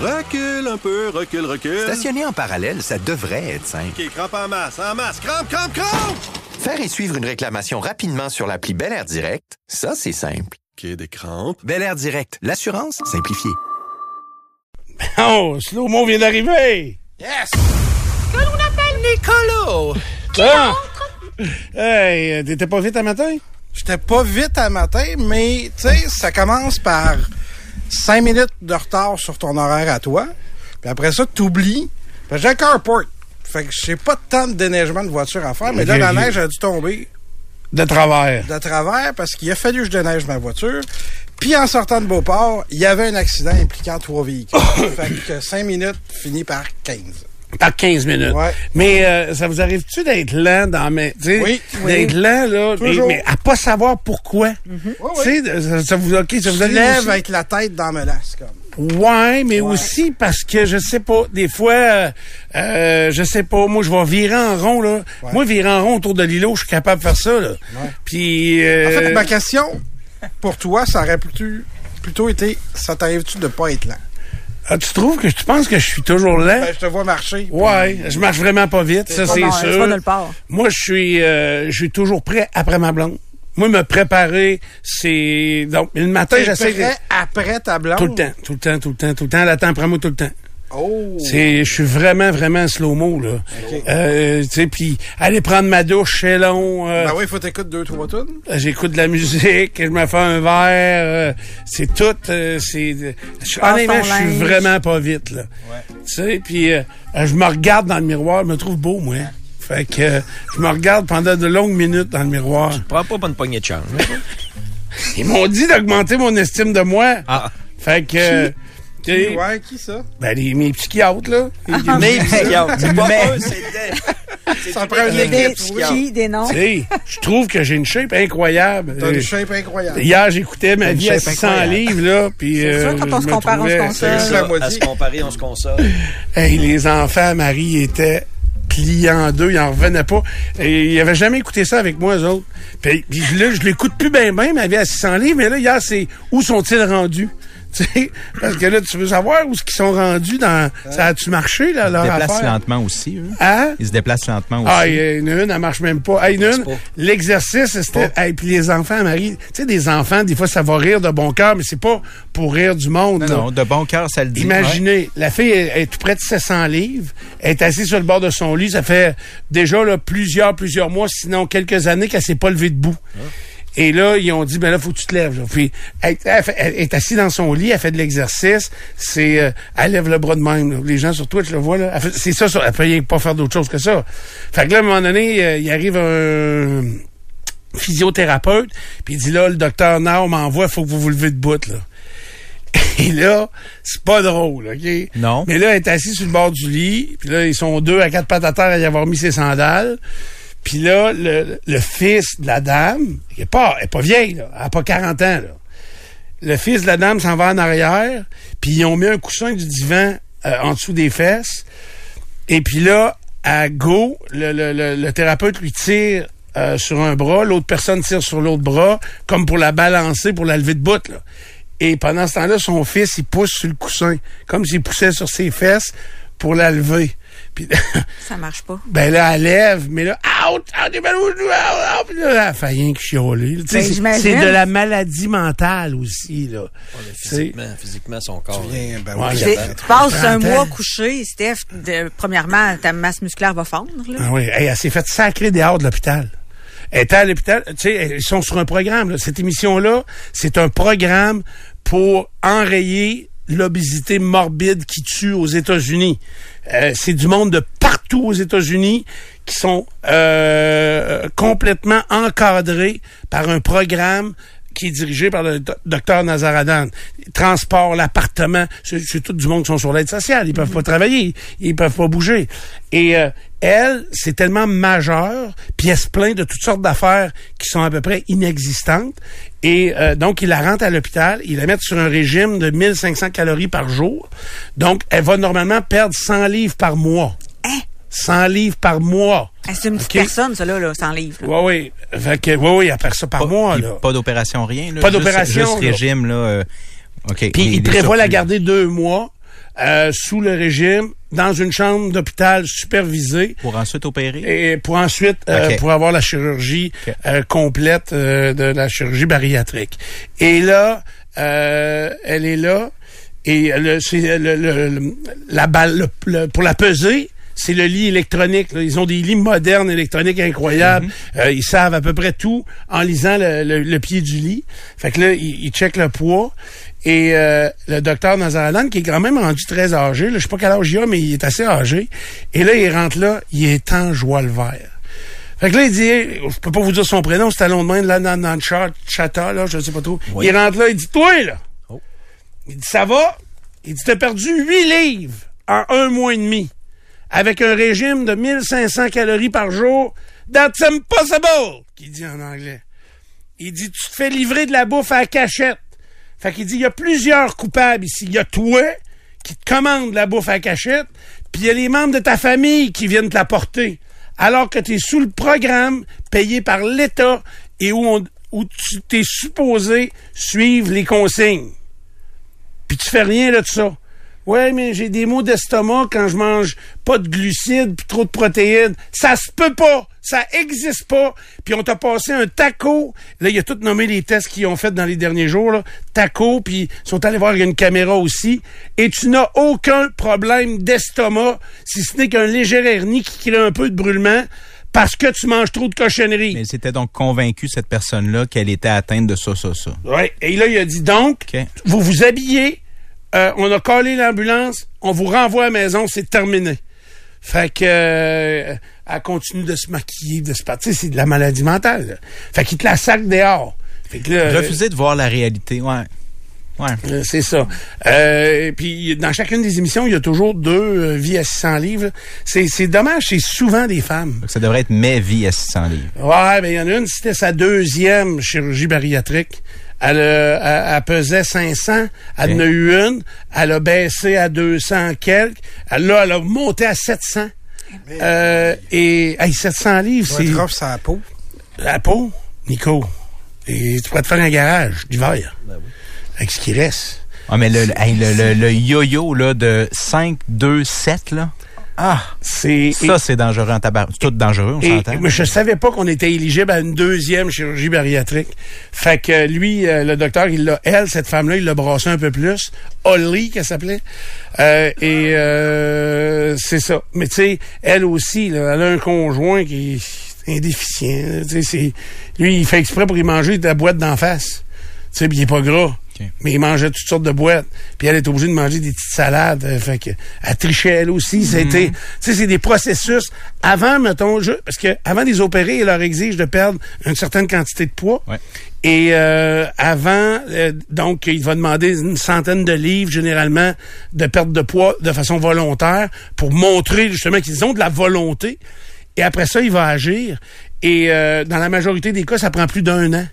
Recule un peu, recule, recule. Stationner en parallèle, ça devrait être simple. OK, crampe en masse, en masse, crampe, crampe, crampe! Faire et suivre une réclamation rapidement sur l'appli Bel Air Direct, ça, c'est simple. OK, des crampes. Bel Air Direct, l'assurance simplifiée. Oh, Slow-Mo vient d'arriver! Yes! Que l'on appelle Nicolo! Ah! Hey, euh, t'étais pas vite à matin? J'étais pas vite à matin, mais tu sais, ça commence par cinq minutes de retard sur ton horaire à toi. Puis après ça, t'oublies. J'ai un carport. Fait que j'ai pas tant de déneigement de voiture à faire, mais là, la neige a dû tomber De travers. de travers parce qu'il a fallu que je déneige ma voiture. Puis en sortant de Beauport, il y avait un accident impliquant trois véhicules. fait que cinq minutes finit par 15. Par 15 minutes. Ouais. Mais euh, ça vous arrive-tu d'être lent dans mes... Oui. D'être lent, là, mais, mais à pas savoir pourquoi? Sais, de- ça, ça vous... OK, ça vous Tu arrive lèves aussi? avec la tête dans la melasse, comme. Ouais, mais aussi parce que je sais pas, des fois, euh, euh, je sais pas, moi je vais virer en rond là. Ouais. Moi virer en rond autour de l'îlot, je suis capable de faire ça là. Puis En fait, euh, ma question pour toi, ça aurait plutôt, plutôt été ça t'arrive-tu de pas être lent? Ah, tu trouves que tu penses que je suis toujours lent Ben, je te vois marcher. puis- Ouais, je marche vraiment pas vite, ça c'est sûr. part. Moi, je suis, euh, je suis toujours prêt après ma blonde. Moi, me préparer, c'est donc le matin, j'essaie de... prêt après ta blonde? tout le temps, tout le temps, tout le temps, tout le temps. Elle attend après moi tout le temps. Oh! C'est, je suis vraiment, vraiment slow-mo, là. Euh, tu sais, puis aller prendre ma douche, c'est long. euh, Ben oui, il faut t'écouter deux, trois tonnes. J'écoute de la musique, je me fais un verre. euh, c'est tout. euh, c'est, honnêtement, ton je suis vraiment pas vite, là. Tu sais, puis euh, je me regarde dans le miroir, je me trouve beau, moi. Fait que euh, je me regarde pendant de longues minutes dans le miroir. Prends pas bonne poignée de chance. Ils m'ont dit d'augmenter mon estime de moi. Ah. Fait que... euh, sais, Ouais, qui ça? ben, les, mes psychiatres, là. Mais psychiatre. C'est pas Mais- eux, c'était. Ça prend une Des, équipe. qui, des noms. Tu sais, je trouve que j'ai une shape incroyable. T'as Euh, une shape incroyable. Hier, j'écoutais ma vie à shape 600 incroyable. livres, là, puis... C'est euh, sûr, quand on se compare, on se console. À se comparer, on se console. Hey, les enfants, Marie, étaient pliés en deux, ils en revenaient pas. Et ils avaient jamais écouté ça avec moi, eux autres. Puis, puis là, je l'écoute plus bien, bien, ma vie à 600 livres, mais là, hier, c'est où sont-ils rendus? Tu sais, parce que là, tu veux savoir où est-ce qu'ils sont rendus dans... Ça a-tu marché, là, Ils leur se déplacent affaire? lentement aussi, eux. Hein? Ils se déplacent lentement aussi. Ah, il y a une, une, elle marche même pas. Hey, une, l'exercice, c'était, hey, puis les enfants, Marie, tu sais, des enfants, des fois, ça va rire de bon cœur, mais c'est pas pour rire du monde. non, non, de bon cœur, ça le dit. Imaginez, la fille est, est tout près de 700 livres, elle est assise sur le bord de son lit, ça fait déjà là, plusieurs, plusieurs mois, sinon quelques années qu'elle s'est pas levée debout. Et là, ils ont dit, ben là, faut que tu te lèves. là. Puis, elle, elle fait- elle est assise dans son lit, elle fait de l'exercice, c'est, euh, elle lève le bras de même. là. Les gens sur Twitch le voient, là. C'est ça, ça, elle peut rien pas faire d'autre chose que ça. Fait que là, à un moment donné, euh, il arrive un physiothérapeute, puis il dit, là, le docteur Nao m'envoie, faut que vous vous levez debout, là. Et là, c'est pas drôle, OK? Non. Mais là, elle est assise sur le bord du lit. Puis là, ils sont deux à quatre pattes à terre à y avoir mis ses sandales. Puis là, le, fils de la dame, qui est pas, elle est pas vieille. Elle a pas 40 ans. Le fils de la dame s'en va en arrière. Puis ils ont mis un coussin du divan euh, en dessous des fesses. Et puis là, à go, le, thérapeute lui tire euh, sur un bras, l'autre personne tire sur l'autre bras, comme pour la balancer, pour la lever de bout. Et pendant ce temps-là, son fils, il pousse sur le coussin, comme s'il poussait sur ses fesses pour la lever. Puis, Ça marche pas. ben là, elle lève, mais là, out, out, out, out. Puis là, elle a fait rien que chialer. Tu Ben, c'est- de la maladie mentale aussi, là. Physiquement, physiquement, son corps. Viens, ben Ouais, Tu passes un 30 mois couché, Steph. de- premièrement, ta masse musculaire va fondre. Là. Ah oui, Hey, elle s'est fait sacrer dehors de l'hôpital. Elle était à l'hôpital, tu sais, ils sont sur un programme. là. Cette émission-là, c'est un programme pour enrayer l'obésité morbide qui tue aux États-Unis. Euh, c'est du monde de partout aux États-Unis qui sont euh, complètement encadrés par un programme qui est dirigé par le do- docteur Nazaradan. Transport, l'appartement, c'est tout du monde qui sont sur l'aide sociale. Ils peuvent pas travailler, ils peuvent pas bouger. Et euh, elle, c'est tellement majeur, puis elle se plaint de toutes sortes d'affaires qui sont à peu près inexistantes. Et euh, donc, il la rentre à l'hôpital, il la met sur un régime de 1500 calories par jour. Donc, elle va normalement perdre 100 livres par mois. Hein? 100 livres par mois. Ah, C'est une petite personne, ça, là, là sans livre. là. Oui, oui. Fait que, oui, oui, elle perd ça par Pas, mois, là. pas d'opération, rien. là. Pas Juste- d'opération, Juste là. régime, là. euh, OK. Puis il prévoit la garder deux mois euh, sous le régime, dans une chambre d'hôpital supervisée. Pour ensuite opérer? Et pour ensuite, euh, pour avoir la chirurgie euh, complète euh, de la chirurgie bariatrique. Et là, euh, elle est là. Et le, c'est le, le- le- la balle le- le- pour la peser, c'est le lit électronique. là. Ils ont des lits modernes électroniques incroyables. Mhm. Euh, ils savent à peu près tout en lisant le, le- le pied du lit. Fait que là, ils, ils checkent le poids. Et euh, le docteur Nazaralan, qui est quand même rendu très âgé, là, je sais pas quel âge il a, mais il est assez âgé. Et là, il rentre là, il est en joie le vert. Fait que là, il dit, hey, je peux pas vous dire son prénom, c'est à long de main, là, dans, dans le chat, chata, là, je sais pas trop. Oui. Il rentre là, il dit, toi, là. Oh. Il dit, ça va? Il dit, t'as perdu 8 livres en un mois et demi. Avec un régime de 1500 calories par jour. That's impossible! Qu'il dit en anglais. Il dit, tu te fais livrer de la bouffe à cachette. Fait qu'il dit, il y a plusieurs coupables ici. Il y a toi, qui te commande la bouffe à cachette, puis il y a les membres de ta famille qui viennent te la porter. Alors que tu es sous le programme payé par l'État et où, on, tu t'es supposé suivre les consignes. Puis tu fais rien là de ça. Ouais, mais j'ai des maux d'estomac quand je mange pas de glucides puis trop de protéines. Ça se peut pas. Ça existe pas. Puis on t'a passé un taco. Là, il a tout nommé les tests qu'ils ont fait dans les derniers jours. Là. Taco, puis ils sont allés voir il y a une caméra aussi. Et tu n'as aucun problème d'estomac, si ce n'est qu'un léger hernie qui crée un peu de brûlement parce que tu manges trop de cochonneries. Mais c'était donc convaincu, cette personne-là, qu'elle était atteinte de ça, ça, ça. Ouais. Et là, il a dit donc, vous vous habillez, euh, on a collé l'ambulance, on vous renvoie à la maison, c'est terminé. Fait que euh, elle continue de se maquiller, de se partir, c'est de la maladie mentale. là. Fait qu'il te la sac dehors. Fait que là, Refuser de voir la réalité, ouais. Ouais. euh, c'est ça. Euh, puis dans chacune des émissions, il y a toujours deux euh, vies à 600 livres. C'est, dommage, c'est souvent des femmes. Donc, ça devrait être mes vies à 600 livres. Ouais, ben il y en a une, c'était sa deuxième chirurgie bariatrique. Elle, euh, elle, elle pesait 500, elle en a eu une, elle a baissé à 200 quelques, elle, là, elle a monté à 700. Euh, et hey, 700 livres, C'est c'est rough sa peau. la peau, Nico. Et tu pourrais te faire un garage d'hiver avec ce qui reste. Ah, mais le, le- hey, le, le, le yo-yo, là, de 5, 2, 7, là. Ah! C'est Ça, c'est dangereux en tabac. C'est tout dangereux, on s'entend. mais je savais pas qu'on était éligible à une deuxième chirurgie bariatrique. Fait que lui, euh, le docteur, il l'a, elle, cette femme-là, il l'a brassé un peu plus. Holly, qu'elle s'appelait. Euh, et euh, c'est ça. Mais tu sais, elle aussi, là, elle a un conjoint qui est indéficient. Tu sais, c'est lui, il fait exprès pour y manger de la boîte d'en face. Tu sais, il est pas gras. Mais il mangeait toutes sortes de boîtes. Puis elle est obligée de manger des petites salades. Euh, fait que elle trichait elle aussi. C'était, tu sais, c'est des processus. Avant, mettons, je, parce que avant de les opérer, il leur exige de perdre une certaine quantité de poids. Ouais. Et euh, avant, euh, donc, il va demander une centaine de livres, généralement, de perte de poids de façon volontaire pour montrer justement qu'ils ont de la volonté. Et après ça, il va agir. Et euh, dans la majorité des cas, ça prend plus d'un an.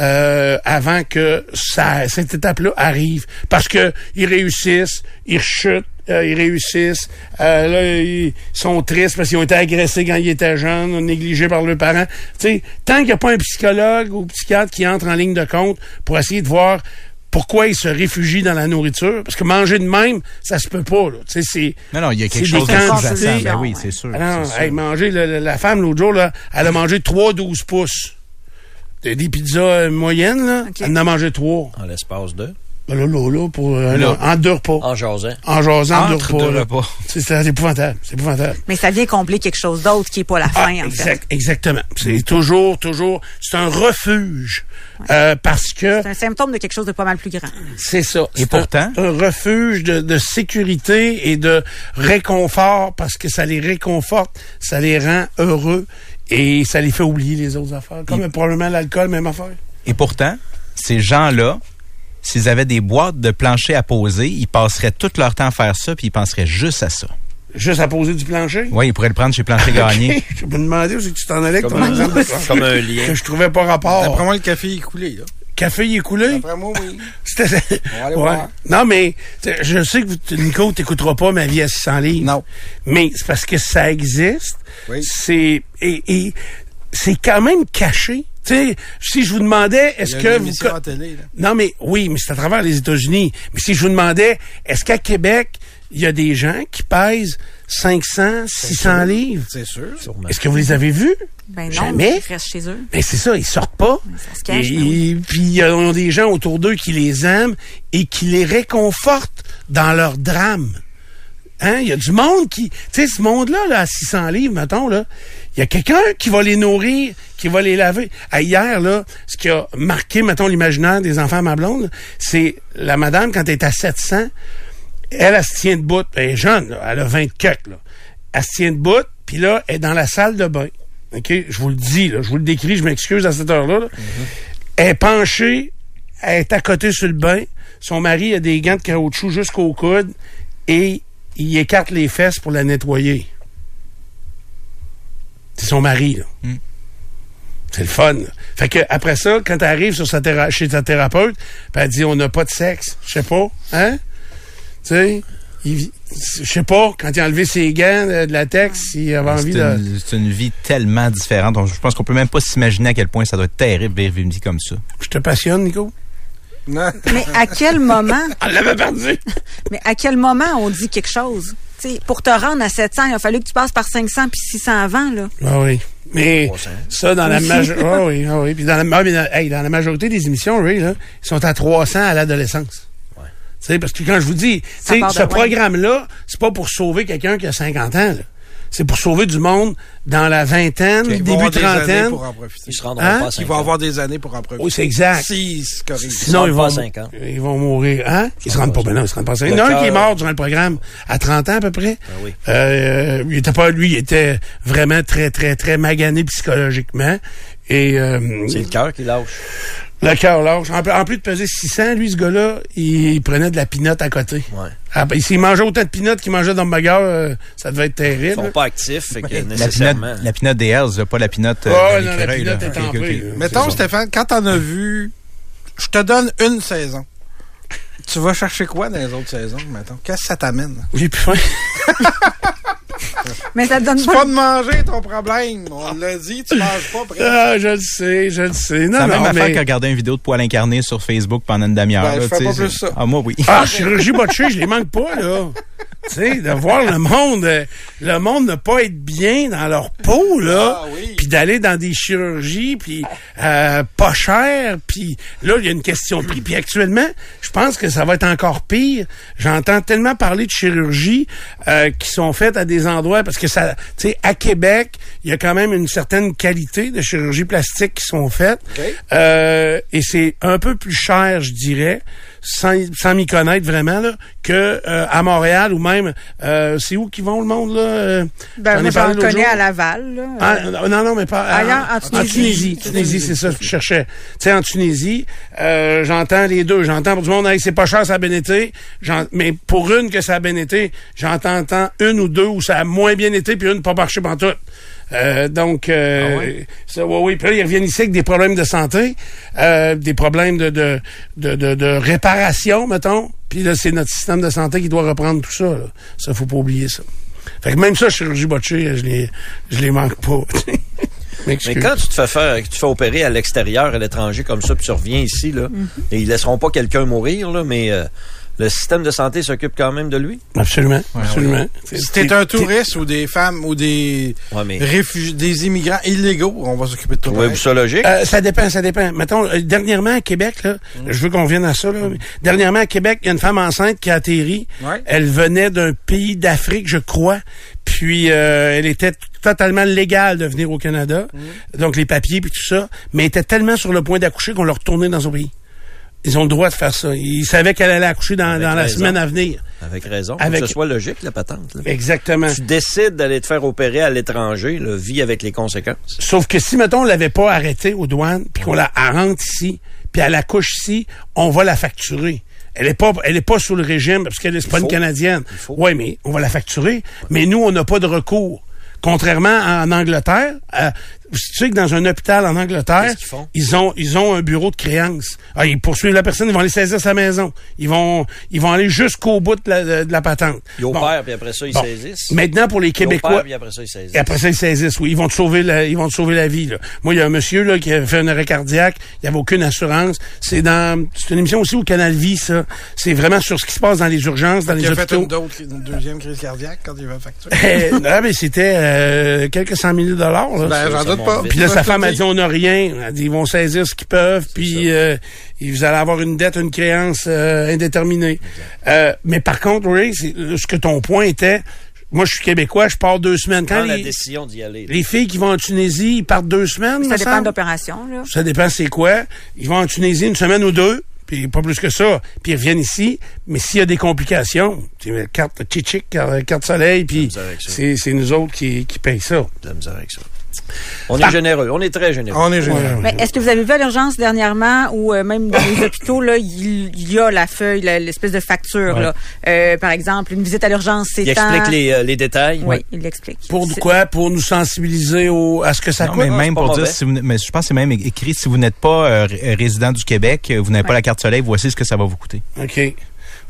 Euh, avant que ça, cette étape-là arrive. Parce que ils réussissent, ils chutent, euh, ils réussissent. Euh, là, ils sont tristes parce qu'ils ont été agressés quand ils étaient jeunes, négligés par leurs parents. Tu sais, tant qu'il n'y a pas un psychologue ou psychiatre qui entre en ligne de compte pour essayer de voir pourquoi ils se réfugient dans la nourriture, parce que manger de même, ça se peut pas. Là. Tu sais, c'est Non, non, il y a quelque chose de quantités. Ben oui, c'est sûr. ah non, hey, manger, le- la femme, l'autre jour, là, elle a mangé 3 12 pouces. Des, des pizzas euh, moyennes, là? OK. Elle en a mangé 3. En l'espace de? Ben là, là, là, pour, euh, Là. en deux repas. En jasant. En jasant, deux repas. deux repas. C'est c'est épouvantable. C'est épouvantable. Mais ça vient combler quelque chose d'autre qui est pas la Ah, fin, en fait. exact, exactement. C'est toujours, toujours, c'est un refuge. Euh, parce que C'est un symptôme de quelque chose de pas mal plus grand. c'est ça. Et C'est pourtant? Un, un refuge de, de sécurité et de réconfort parce que ça les réconforte, ça les rend heureux et ça les fait oublier les autres affaires. Comme probablement l'alcool, même affaire. Et pourtant, ces gens-là, s'ils avaient des boîtes de plancher à poser, ils passeraient tout leur temps à faire ça, puis ils penseraient juste à ça. Juste à poser du plancher? Oui, ils pourraient le prendre chez Plancher Gagné. Ok, Je me demandais où c'est que tu t'en allais ton Comme, exemple un, plancher. comme un lien. que je trouvais pas rapport. D'après moi, le café est coulé, là. Café il est coulé? D'après moi, oui. C'était- On va aller Ouais. Non, mais je sais que vous- Nico, t'écouteras pas ma vie à 600 livres. Non. Mais c'est parce que ça existe. Oui. C'est et, et c'est quand même caché. Tu sais, si je vous demandais, est-ce y que vous à télé, là. non mais oui, mais c'est à travers les États-Unis. Mais si je vous demandais, est-ce qu'à Québec il y a des gens qui pèsent 500, 600 livres? C'est sûr. Est-ce que vous les avez vus? Ben non, Jamais. ils restent chez eux. Ben c'est ça, ils sortent pas. Ça se cache, Et- ben oui. et puis il y a des gens autour d'eux qui les aiment et qui les réconfortent dans leur drame. Hein? Il y a du monde qui... Tu sais, ce monde-là, là, à 600 livres, mettons, là, il y a quelqu'un qui va les nourrir, qui va les laver. À hier, là, ce qui a marqué, mettons, l'imaginaire des enfants à ma blonde, c'est la madame, quand elle est à 700, elle, elle se tient debout. Elle est jeune, là, elle a 20 coques, là. Elle se tient debout, puis là, elle est dans la salle de bain. OK? Je vous le dis, là, je vous le décris, je m'excuse à cette heure-là. là. Elle est penchée, elle est à côté sur le bain. Son mari a des gants de caoutchouc jusqu'au coude et il écarte les fesses pour la nettoyer. C'est son mari, là. Mm. C'est le fun. là. Fait que après ça, quand elle arrive sur sa chez sa thérapeute, puis elle dit on n'a pas de sexe. Je sais pas, hein? Tu sais, il- je sais pas, quand il a enlevé ses gants de, de latex, il avait envie C'est de. c'est une vie tellement différente. Donc, je pense qu'on peut même pas s'imaginer à quel point ça doit être terrible vivre une vie comme ça. Je te passionne, Nico. Non. Mais à quel moment, Elle l'avait perdu. mais à quel moment on dit quelque chose? Tu sais, pour te rendre à 700, il a fallu que tu passes par 500 puis 600 avant, là. Ah oui. Mais 300. ça, dans la majorité. Ah oui, ah oui. Puis dans la, ah, mais dans, hey, dans la majorité des émissions, Ray, là, ils sont à 300 à l'adolescence. Sais, parce que quand je vous dis, ce loin. programme-là, c'est pas pour sauver quelqu'un qui a 50 ans. là. C'est pour sauver du monde dans la vingtaine, début avoir des années trentaine. pour en profiter. Ils se rendront Hein? pas à Ils 50. vont avoir des années pour en profiter. Oui, c'est exact. Sinon, ils pas vont, à 50. ils vont mourir. Hein? Ils se rendent pas, ben non, ils se rendent pas à 50. Il y en a un qui est mort durant le programme à 30 ans à peu près. Ah oui. Euh, il était pas, lui, il était vraiment très, très, très magané psychologiquement. Et, euh, C'est le cœur qui lâche. Le cœur lâche. En, plus- en plus de peser 600, lui, ce gars-là, il, prenait de la pinotte à côté. Ouais. Ah, ben, s'il mangeait autant de pinottes qu'il mangeait d'hamburger, euh, ça devait être Ils terrible. sont pas actifs, fait que La pinotte, nécessairement. la pinotte des Hells, pas la pinotte euh, Oh, de non, la pinotte est Ok, ok, tempée, ok. là. Mettons. Stéphane, quand t'en as vu, je te donne une saison. Tu vas chercher quoi dans les autres saisons, mettons? Qu'est-ce que ça t'amène? J'ai plus faim. Mais ça te donne C'est pas... pas de manger ton problème. On l'a dit, tu manges pas. presque. Ah, je le sais, je le sais. Non, C'est la non, même affaire mais... que regarder une vidéo de poil incarné sur Facebook pendant une demi-heure. Ben, je fais pas plus ça. Ah, moi, oui. Ah, chirurgie botchée, je les manque pas, là. tu sais, de voir le monde, euh, le monde ne pas être bien dans leur peau, là. Ah oui. D'aller dans des chirurgies, puis euh, pas cher, puis là, il y a une question de prix. Puis actuellement, je pense que ça va être encore pire. J'entends tellement parler de chirurgies euh, qui sont faites à des endroits, parce que ça, tu sais, à Québec, il y a quand même une certaine qualité de chirurgie plastique qui sont faites. Euh, et c'est un peu plus cher, je dirais, sans, sans m'y connaître vraiment, là, que euh, à Montréal ou même, euh, c'est où qu'ils vont le monde, là? Euh, Ben, j'en connais jour. à Laval, là. Ah, non, non, mais pas. Ailleurs, en Tunisie. Tunisie. Tunisie, c'est ça que je cherchais. Tu sais, en Tunisie, euh, j'entends les deux. J'entends pour du monde, hey, c'est pas cher, ça a bien été. Mais pour une que ça a bien été, j'entends entends une ou deux où ça a moins bien été, puis une pas marché pantoute. Euh, donc, euh, ça, ouais, oui. Puis là, ils reviennent ici avec des problèmes de santé, euh, des problèmes de, de, de, de, de réparation, mettons. Puis là, c'est notre système de santé qui doit reprendre tout ça. Là. Ça, faut pas oublier ça. Fait que même ça, chirurgie botchée, je les, je les manque pas. Mais quand tu te fais faire, tu te fais opérer à l'extérieur, à l'étranger comme ça, puis tu reviens ici, là, et ils laisseront pas quelqu'un mourir, là, mais euh, le système de santé s'occupe quand même de lui. Absolument, absolument. C'est- Si t'es un touriste ou des femmes ou des Ouais, mais réfugiés, des immigrants illégaux, on va s'occuper de toi. trouvez-vous ça logique? Euh, ça dépend, ça dépend. Mettons, euh, dernièrement à Québec, là, je veux qu'on revienne à ça. Là, mais dernièrement à Québec, il y a une femme enceinte qui a atterri. Ouais. Elle venait d'un pays d'Afrique, je crois. Puis euh, elle était totalement légale de venir au Canada, donc les papiers puis tout ça, mais elle était tellement sur le point d'accoucher qu'on l'a retournée dans son pays. Ils ont le droit de faire ça. Ils savaient qu'elle allait accoucher dans, la semaine à venir. Avec raison. avec- Que ce soit logique, la patente. là. Exactement. Tu décides d'aller te faire opérer à l'étranger, le vis avec les conséquences. Sauf que si, mettons, on l'avait pas arrêtée aux douanes, puis qu'on la rentre ici, puis elle accouche ici, on va la facturer. Elle est pas, elle est pas sous le régime parce qu'elle est pas une Canadienne. Oui, mais on va la facturer. Mais nous, on n'a pas de recours. Contrairement à- en Angleterre, euh, tu sais que dans un hôpital en Angleterre, Qu'est-ce qu'ils font? ils ont ils ont un bureau de créance. Ah, ils poursuivent la personne, ils vont aller saisir sa maison. Ils vont ils vont aller jusqu'au bout de la, de la patente. Ils Bon. opèrent, puis après ça, ils Bon. saisissent? Maintenant pour les Ils Québécois, opèrent, puis après ça, ils saisissent. et après ça, ils saisissent, oui. Ils vont te sauver la, ils vont te sauver la vie, là. Moi, il y a un monsieur, là, qui a fait un arrêt cardiaque. Il n'y avait aucune assurance. C'est dans, c'est une émission aussi au Canal Vie, ça. C'est vraiment sur ce qui se passe dans les urgences, dans Il les a fait hôpitaux. une, une deuxième crise cardiaque quand il va facturer. Eh, non, mais c'était euh, quelques cent mille dollars. là. Ben, pas. Puis là, sa femme a dit, on n'a rien. Elle dit, ils vont saisir ce qu'ils peuvent, puis euh, vous allez avoir une dette, une créance euh, indéterminée. Euh, mais par contre, oui, c'est ce que ton point était, moi, je suis québécois, je pars deux semaines. Quand Prends la les, décision d'y aller. les filles qui vont en Tunisie, ils partent deux semaines, Ça dépend l'opération, là. Ça dépend c'est quoi. Ils vont en Tunisie une semaine ou deux, puis pas plus que ça. Puis ils reviennent ici. Mais s'il y a des complications, tu sais, carte chichic, carte carte soleil, puis c'est c'est nous autres qui, qui payent ça. De la misère avec ça. On est généreux. On est très généreux. On est généreux. Mais est-ce que vous avez vu à l'urgence dernièrement ou euh, même dans les hôpitaux, là, il y a la feuille, l'espèce de facture, Ouais. là. Euh, par exemple, une visite à l'urgence, c'est Il explique les, euh, les détails. Oui, il l'explique. Pour quoi? Pour nous sensibiliser au, à ce que ça Non, coûte? mais même pour dire, si vous, mais je pense que c'est même écrit, si vous n'êtes pas euh, ré- résident du Québec, vous n'avez pas la carte soleil, voici ce que ça va vous coûter. OK.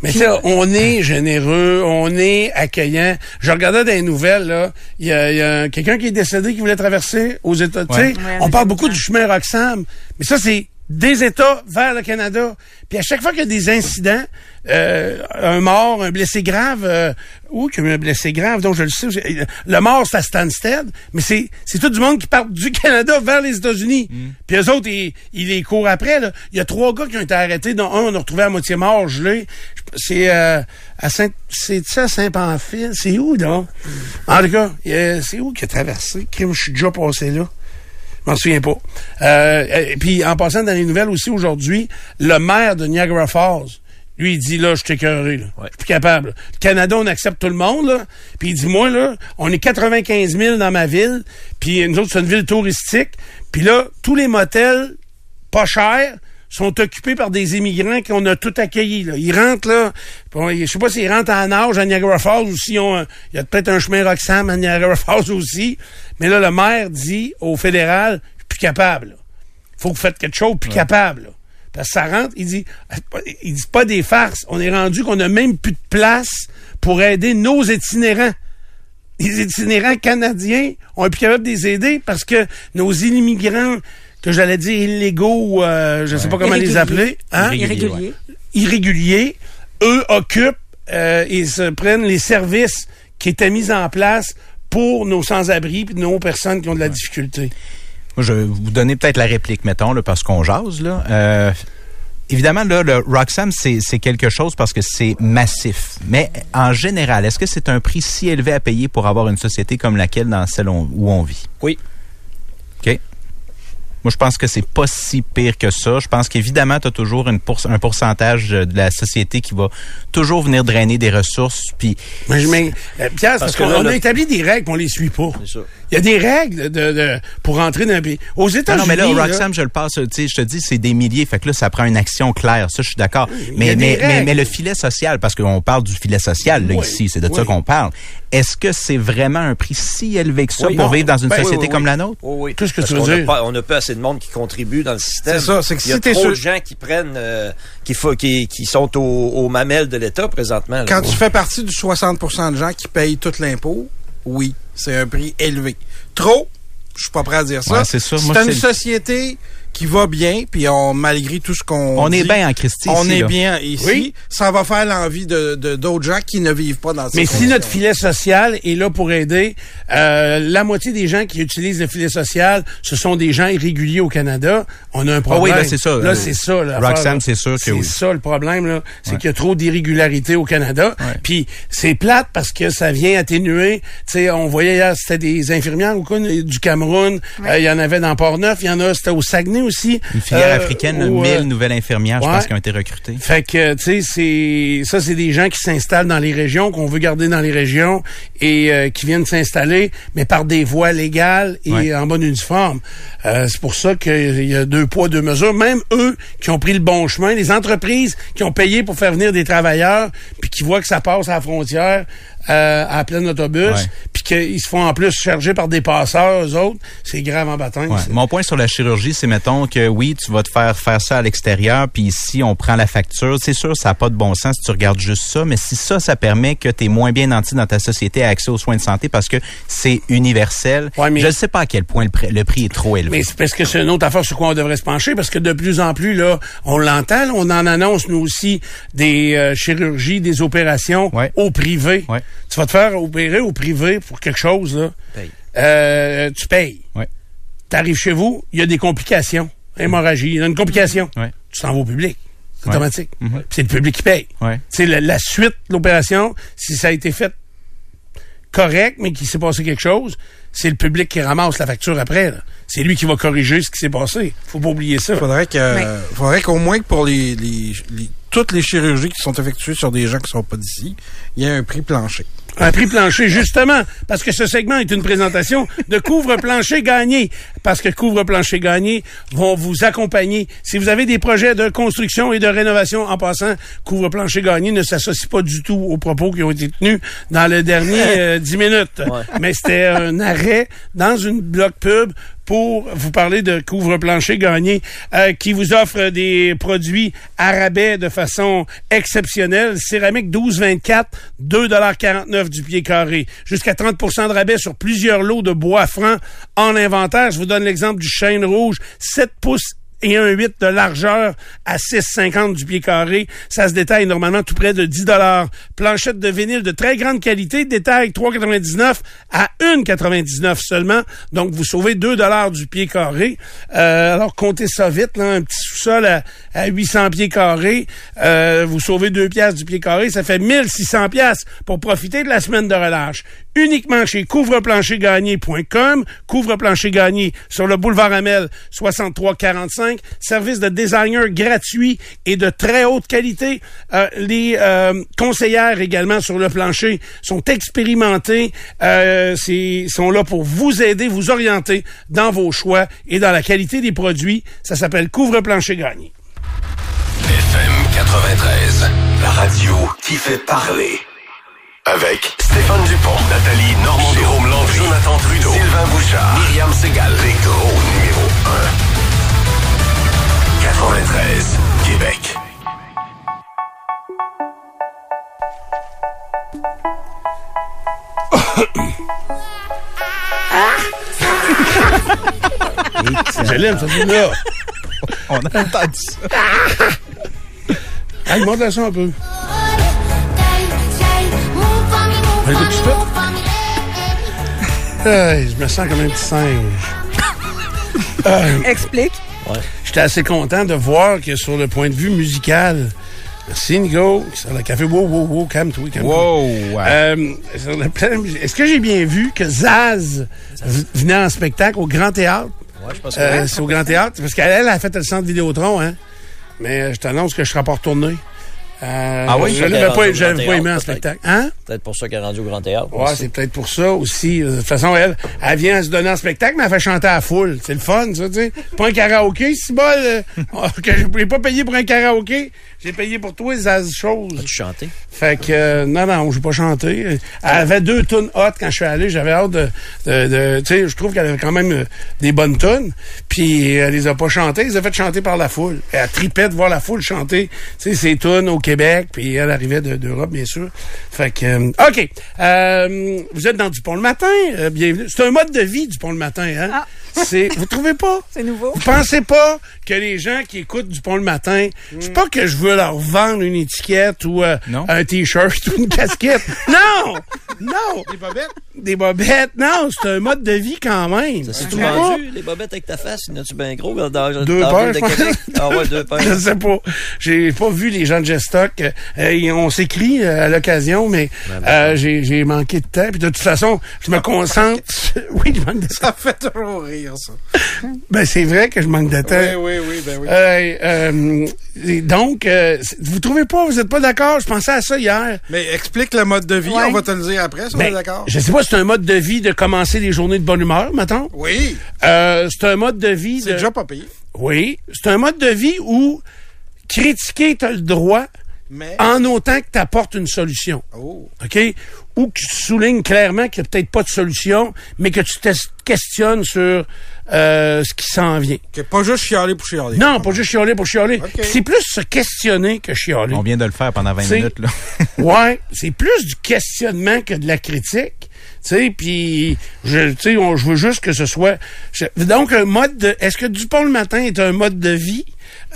Mais ça, on est généreux, on est accueillant. Je regardais dans les nouvelles, là, il y a, il y a quelqu'un qui est décédé qui voulait traverser aux États. Tu sais, Ouais. Ouais, on parle le beaucoup du chemin Roxham, mais ça, c'est des États vers le Canada. Puis à chaque fois qu'il y a des incidents, euh, un mort, un blessé grave, euh, ou qu'il y a eu un blessé grave, donc je le sais, le mort, c'est à Stansted, mais c'est, c'est tout du monde qui part du Canada vers les États-Unis. Puis eux autres, ils, ils les courent après. Là. Il y a trois gars qui ont été arrêtés, dont un, on a retrouvé à moitié mort, gelé. C'est euh, à Saint... C'est ça, Saint-Pamphile? C'est où, donc? En tout cas, c'est où qui a traversé? Crime, je suis déjà passé là. Je m'en souviens pas. Euh, et puis, en passant dans les nouvelles aussi aujourd'hui, le maire de Niagara Falls, lui, il dit, là, je suis écœuré, là. Ouais. Je suis plus capable. là. Le Canada, on accepte tout le monde, là. Puis il dit, moi, là, on est 95 000 dans ma ville, puis nous autres, c'est une ville touristique. Puis là, tous les motels pas chers sont occupés par des immigrants qu'on a tout accueillis. Là. Ils rentrent là, bon, je sais pas s'ils rentrent en nage à Niagara Falls ou s'ils ont il y a peut-être un chemin Roxham à Niagara Falls aussi. Mais là, le maire dit au fédéral, je suis plus capable. là. Faut que vous faites quelque chose, plus capable. là. Parce que ça rentre, il dit, il dit pas des farces. On est rendu qu'on a même plus de place pour aider nos itinérants les itinérants canadiens, on est plus capable de les aider parce que nos immigrants, que j'allais dire illégaux, euh, je sais pas comment les Irréguliers. appeler, hein? Irréguliers. Irrégulier. irréguliers, eux occupent euh, et se prennent les services qui étaient mis en place pour nos sans-abri et nos personnes qui ont de la difficulté. Moi, je vais vous donner peut-être la réplique, mettons, là, parce qu'on jase. Là. Euh, évidemment, là, le Roxham, c'est c'est quelque chose parce que c'est massif. Mais en général, est-ce que c'est un prix si élevé à payer pour avoir une société comme laquelle dans celle on- où on vit? Oui. OK. Moi, je pense que c'est pas si pire que ça. Je pense qu'évidemment, tu as toujours une pour- un pourcentage de la société qui va toujours venir drainer des ressources. Puis, Mais, je mets- euh, Pierre, parce qu'on a établi des règles, mais on les suit pas. C'est ça. Il y a des règles de, de- pour entrer dans un pays. Aux États-Unis, non, mais là, là, Roxham, je le passe, tu sais, je te dis, c'est des milliers. Fait que là, ça prend une action claire. Ça, je suis d'accord. Mais, mais, mais, mais le filet social, parce qu'on parle du filet social, là, Oui, ici, c'est de ça qu'on parle. Est-ce que c'est vraiment un prix si élevé que ça Oui, pour non. vivre dans une Ben, société oui, comme oui. la nôtre? Oui, oui. Qu'est-ce que Parce tu veux a dire? pas- on n'a pas assez de monde qui contribue dans le système. C'est ça, c'est que Il y a si trop sur- de gens qui prennent, euh, qui, faut, qui, qui sont au, aux mamelles de l'État présentement. là. Quand tu fais partie du 60% de gens qui payent tout l'impôt, oui, c'est un prix élevé. Trop, je suis pas prêt à dire ça. Ouais, c'est ça. C'est Moi, une c'est- société qui va bien, puis on, malgré tout ce qu'on On est dit, bien en Christie On ici, est là. bien ici. Oui. Ça va faire l'envie de de- d'autres gens qui ne vivent pas dans ces Mais si notre filet social est là pour aider, euh, la moitié des gens qui utilisent le filet social, ce sont des gens irréguliers au Canada. On a un problème. oui, là, c'est ça. Là, Euh, c'est ça. là. c'est sûr que C'est oui. ça le problème, là. C'est qu'il y a trop d'irrégularités au Canada. Ouais. Puis c'est plate parce que ça vient atténuer. Tu sais, on voyait hier, c'était des infirmières ou quoi, du Cameroun. Euh, Il y en avait dans Port-Neuf. Il y en a, c'était au Saguenay aussi. Une filière Euh, africaine, où, 1000 euh, nouvelles infirmières, je pense, qui ont été recrutées. fait que, tu sais, c'est ça, c'est des gens qui s'installent dans les régions, qu'on veut garder dans les régions et euh, qui viennent s'installer, mais par des voies légales et Ouais. en bonne uniforme. Euh, c'est pour ça qu'il y a deux poids, deux mesures. Même eux qui ont pris le bon chemin, les entreprises qui ont payé pour faire venir des travailleurs, puis qui voient que ça passe à la frontière euh, à plein autobus, qu'ils se font en plus charger par des passeurs, eux autres, c'est grave en baptême. Ouais. Mon point sur la chirurgie, c'est mettons que oui, tu vas te faire faire ça à l'extérieur, puis ici on prend la facture. C'est sûr, ça n'a pas de bon sens si tu regardes juste ça, mais si ça, ça permet que tu es moins bien nanti dans ta société à accès aux soins de santé parce que c'est universel. Ouais, mais- Je ne sais pas à quel point le, prix- le prix est trop élevé. Mais c'est parce que c'est une autre affaire sur quoi on devrait se pencher, parce que de plus en plus, là, on l'entend, on en annonce, nous aussi, des euh, chirurgies, des opérations Ouais. au privé. Ouais. Tu vas te faire opérer au privé pour quelque chose, là. Paye. Euh, tu payes. Ouais. Tu arrives chez vous, il y a des complications. Hémorragie, il y a une complication. Ouais. Tu t'en vas au public. C'est Ouais. automatique. Mhm. C'est le public qui paye. Ouais. C'est la, la suite de l'opération, si ça a été fait correct, mais qu'il s'est passé quelque chose, c'est le public qui ramasse la facture après. C'est lui qui va corriger ce qui s'est passé. Faut pas oublier ça. Faudrait que, faudrait qu'au moins que pour les, les, les- toutes les chirurgies qui sont effectuées sur des gens qui sont pas d'ici, il y a un prix plancher. Un prix plancher, justement, parce que ce segment est une présentation de couvre-plancher gagné. Parce que couvre-plancher gagné vont vous accompagner. Si vous avez des projets de construction et de rénovation en passant, couvre-plancher gagné ne s'associe pas du tout aux propos qui ont été tenus dans le dernier euh, 10 minutes. Mais c'était un arrêt dans une bloc pub pour vous parler de couvre-plancher gagné euh, qui vous offre des produits à rabais de façon exceptionnelle. Céramique 12,24, 2,49 du pied carré. Jusqu'à 30% de rabais sur plusieurs lots de bois franc en inventaire. Je vous donne l'exemple du chêne rouge, 7 pouces et un 8 de largeur à 6,50 du pied carré. Ça se détaille normalement tout près de 10 dollars. Planchette de vinyle de très grande qualité, détail 3,99 à 1,99 seulement. Donc, vous sauvez 2 dollars du pied carré. Euh, alors, comptez ça vite, là, un petit sous-sol à, à 800 pieds carrés. Euh, vous sauvez 2 piastres du pied carré. Ça fait 1600 piastres pour profiter de la semaine de relâche. Uniquement chez couvre-plancher-gagné.com. Couvre-plancher sur le boulevard Amel 6345. Service de designer gratuit et de très haute qualité. Euh, les euh, conseillères également sur le plancher sont expérimentées. Euh, sont là pour vous aider, vous orienter dans vos choix et dans la qualité des produits. Ça s'appelle Couvre-plancher gagné. FM 93, la radio qui fait parler. Avec Stéphane Dupont, Nathalie Normand, Jérôme Landry, Jonathan Trudeau, Sylvain Bouchard, Myriam Segal, les gros numéros 1. 93, Québec. Je l'aime, ça dit là. On a entendu ça. Hey, monte la un peu. Écoute, tu Hey, je me sens comme un petit singe. Euh, Explique. J'étais assez content de voir que sur le point de vue musical, merci Nico, sur le café, wow, wow, wow, calme-toi, calme-toi. Wow! Euh, sur le plan musical, Est-ce que j'ai bien vu que Zaz venait en spectacle au Grand Théâtre? Ouais, je pense que Euh, oui. c'est au Grand Théâtre, parce qu'elle elle a fait le centre Vidéotron, hein? Mais euh, je t'annonce que je serai pas retourné. Euh, Ah oui? Je l'avais pas, pas aimé en spectacle. Hein? Peut-être pour ça qu'elle est rendue au Grand Théâtre. Ouais, c'est peut-être pour ça aussi. De toute façon, elle, elle vient se donner en spectacle, mais elle fait chanter à la foule. C'est le fun, ça, tu sais. Pas un karaoké, si bol, euh, que je n'ai pas payé pour un karaoké. J'ai payé pour toi, Zaz chose. As-tu chanté? Fait que, euh, non, non, je pas chanté. Elle avait deux tunes hot quand je suis allé. J'avais hâte de, de, de- tu sais, je trouve qu'elle avait quand même euh, des bonnes tunes. Puis elle les a pas chantées, elle les a fait chanter par la foule. Elle tripait de voir la foule chanter, tu sais, ses tunes au Québec. Puis elle arrivait de- d'Europe, bien sûr. Fait que, euh, OK. Euh, vous êtes dans du pont le matin. euh, bienvenue. C'est un mode de vie du pont le matin, hein? Ah. C'est, vous trouvez pas? C'est nouveau. Vous pensez pas que les gens qui écoutent du pont le matin, c'est pas que je veux leur vendre une étiquette ou euh, Non. un t-shirt ou une casquette. non! Non! Des bobettes? Des bobettes. Non, c'est un mode de vie quand même. Ça trouves pas? vendu, les bobettes avec ta face? Y en a-tu bien gros dans, dans Deux dans de je Québec? Ah ouais, deux paires. Je sais pas. J'ai pas vu les gens de Gestock. Euh, on s'écrit euh, à l'occasion, mais euh, j'ai j'ai manqué de temps. Puis de toute façon, je me concentre. oui, je manque de temps. Ça fait toujours rire, ça. Ben, c'est vrai que je manque de temps. Oui, oui, oui, ben oui. Euh, euh, et donc, euh, vous trouvez pas, vous êtes pas d'accord? Je pensais à ça hier. Mais explique le mode de vie, Ouais. on va te le dire après, si on Ben, est d'accord. je sais pas, c'est un mode de vie de commencer les journées de bonne humeur, mettons. Oui, Euh, c'est un mode de vie c'est de... déjà pas payé. Oui, c'est un mode de vie où critiquer, t'as le droit. Mais. en autant que tu apportes une solution. Oh. OK? Ou que tu soulignes clairement qu'il n'y a peut-être pas de solution, mais que tu te questionnes sur euh, ce qui s'en vient. Que pas juste chialer pour chialer. Non, pas juste chialer pour chialer. OK. C'est plus se questionner que chialer. On vient de le faire pendant 20 C'est- minutes. Là. Ouais, c'est plus du questionnement que de la critique. Tu sais, puis je, tu sais, on- je veux juste que ce soit. je- donc un mode. de- Est-ce que Dupont le matin est un mode de vie?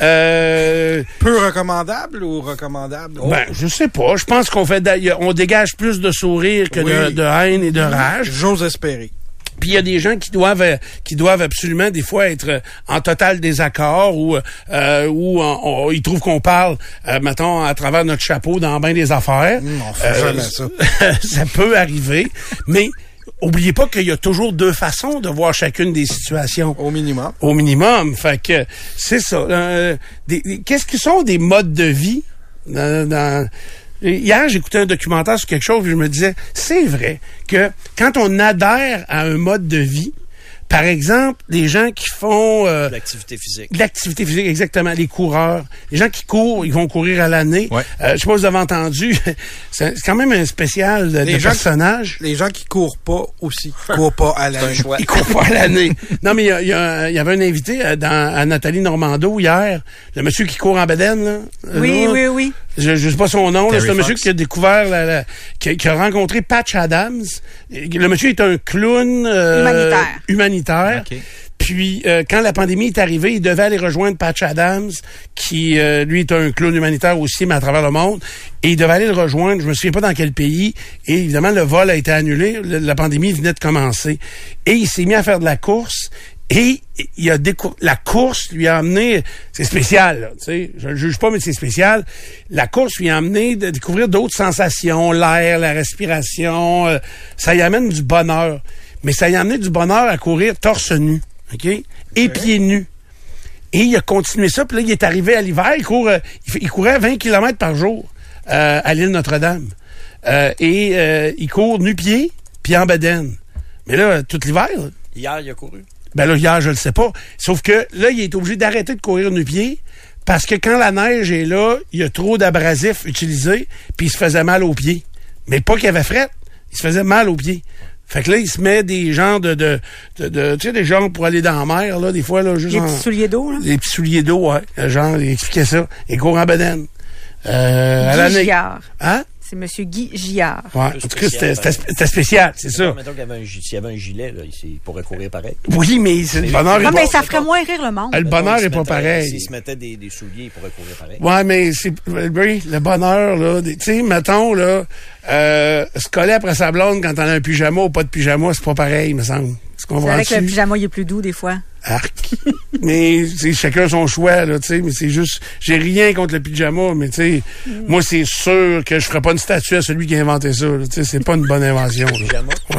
Euh, Peu recommandable ou recommandable? Oh. Ben, je sais pas. Je pense qu'on fait, on dégage plus de sourire que de, Oui. de haine et de rage. J'ose espérer. Puis il y a des gens qui doivent euh, qui doivent absolument des fois être euh, en total désaccord ou euh, ou on- ils trouvent qu'on parle euh, mettons à travers notre chapeau dans bien des affaires. On fait jamais ça. ça peut arriver, mais oubliez pas qu'il y a toujours deux façons de voir chacune des situations. Au minimum. Au minimum. Fait que c'est ça. Euh, Qu'est-ce que sont des modes de vie? Dans, dans- Hier, j'écoutais un documentaire sur quelque chose et je me disais, c'est vrai que quand on adhère à un mode de vie, par exemple, les gens qui font euh, L'activité physique. l'activité physique, exactement, les coureurs, les gens qui courent, ils vont courir à l'année. Ouais. Euh, je sais pas si vous avez entendu, c'est quand même un spécial de, Les de gens- personnages. Les gens qui courent pas aussi. courent pas à la C'est un choix. Il court pas à l'année. Non, mais il y, a- il y a- il y avait un invité euh, dans, à Nathalie Normando hier, le monsieur qui court en bedaine. Là, Oui, Là, oui, oui. Je, je sais pas son nom. C'est un monsieur qui a découvert, la, la- qui, a, qui a rencontré Patch Adams. Le monsieur est un clown euh, Humanitaire. humanitaire. Puis euh, quand la pandémie est arrivée, il devait aller rejoindre Patch Adams, qui euh, lui est un clown humanitaire aussi, mais à travers le monde. Et il devait aller le rejoindre. Je me souviens pas dans quel pays. Et évidemment, le vol a été annulé. Le- la pandémie venait de commencer. Et il s'est mis à faire de la course. Et il a décou- la course lui a amené, c'est spécial, tu sais, je le juge pas, mais c'est spécial. La course lui a amené de découvrir d'autres sensations, l'air, la respiration. euh, ça y amène du bonheur. Mais ça y a amené du bonheur à courir torse nu, OK? Et pieds nus. Et il a continué ça, puis là, il est arrivé à l'hiver, il, court, euh, il, courait 20 km par jour euh, à l'île Notre-Dame. Euh, et il court nu-pied, puis en bedaine. Mais là, tout l'hiver, Hier, il a couru. ben là, hier, je le sais pas. Sauf que là, il est obligé d'arrêter de courir nu-pied parce que quand la neige est là, il y a trop d'abrasifs utilisés, puis il se faisait mal aux pieds. Mais pas qu'il y avait fret, il se faisait mal aux pieds. Fait que là, il se met des genres de... de, de, de- tu sais, des genres pour aller dans la mer, là, des fois, là, juste Les en- petits souliers d'eau, là? Des petits souliers d'eau, ouais. Genre, il expliquait ça. Et court en bedaine. Euh, à l'année. Hein? C'est Monsieur Guy Gillard. Ouais. En tout cas, spécial, c'était- c'était c'était spécial, c'est ça. Mettons qu'il y avait un, gi- s'il y avait un gilet, là, il, il pourrait courir pareil. Oui, mais c'est le bonheur. est Non, pas- mais ça ferait moins rire le monde. Le bonheur il se est pas pareil. S'il se mettait des, des souliers, il pourrait courir pareil. Ouais, mais c'est oui, le bonheur là, tu sais, mettons là, euh, se coller après sa blonde quand on a un pyjama ou pas de pyjama, c'est pas pareil, me semble. Tu C'est vrai que le pyjama, il est plus doux des fois. Arc. mais c'est chacun son choix là, tu sais, mais c'est juste j'ai rien contre le pyjama, mais tu sais, moi c'est sûr que je ferais pas une statue à celui qui a inventé ça, là, tu sais, c'est pas une bonne invention.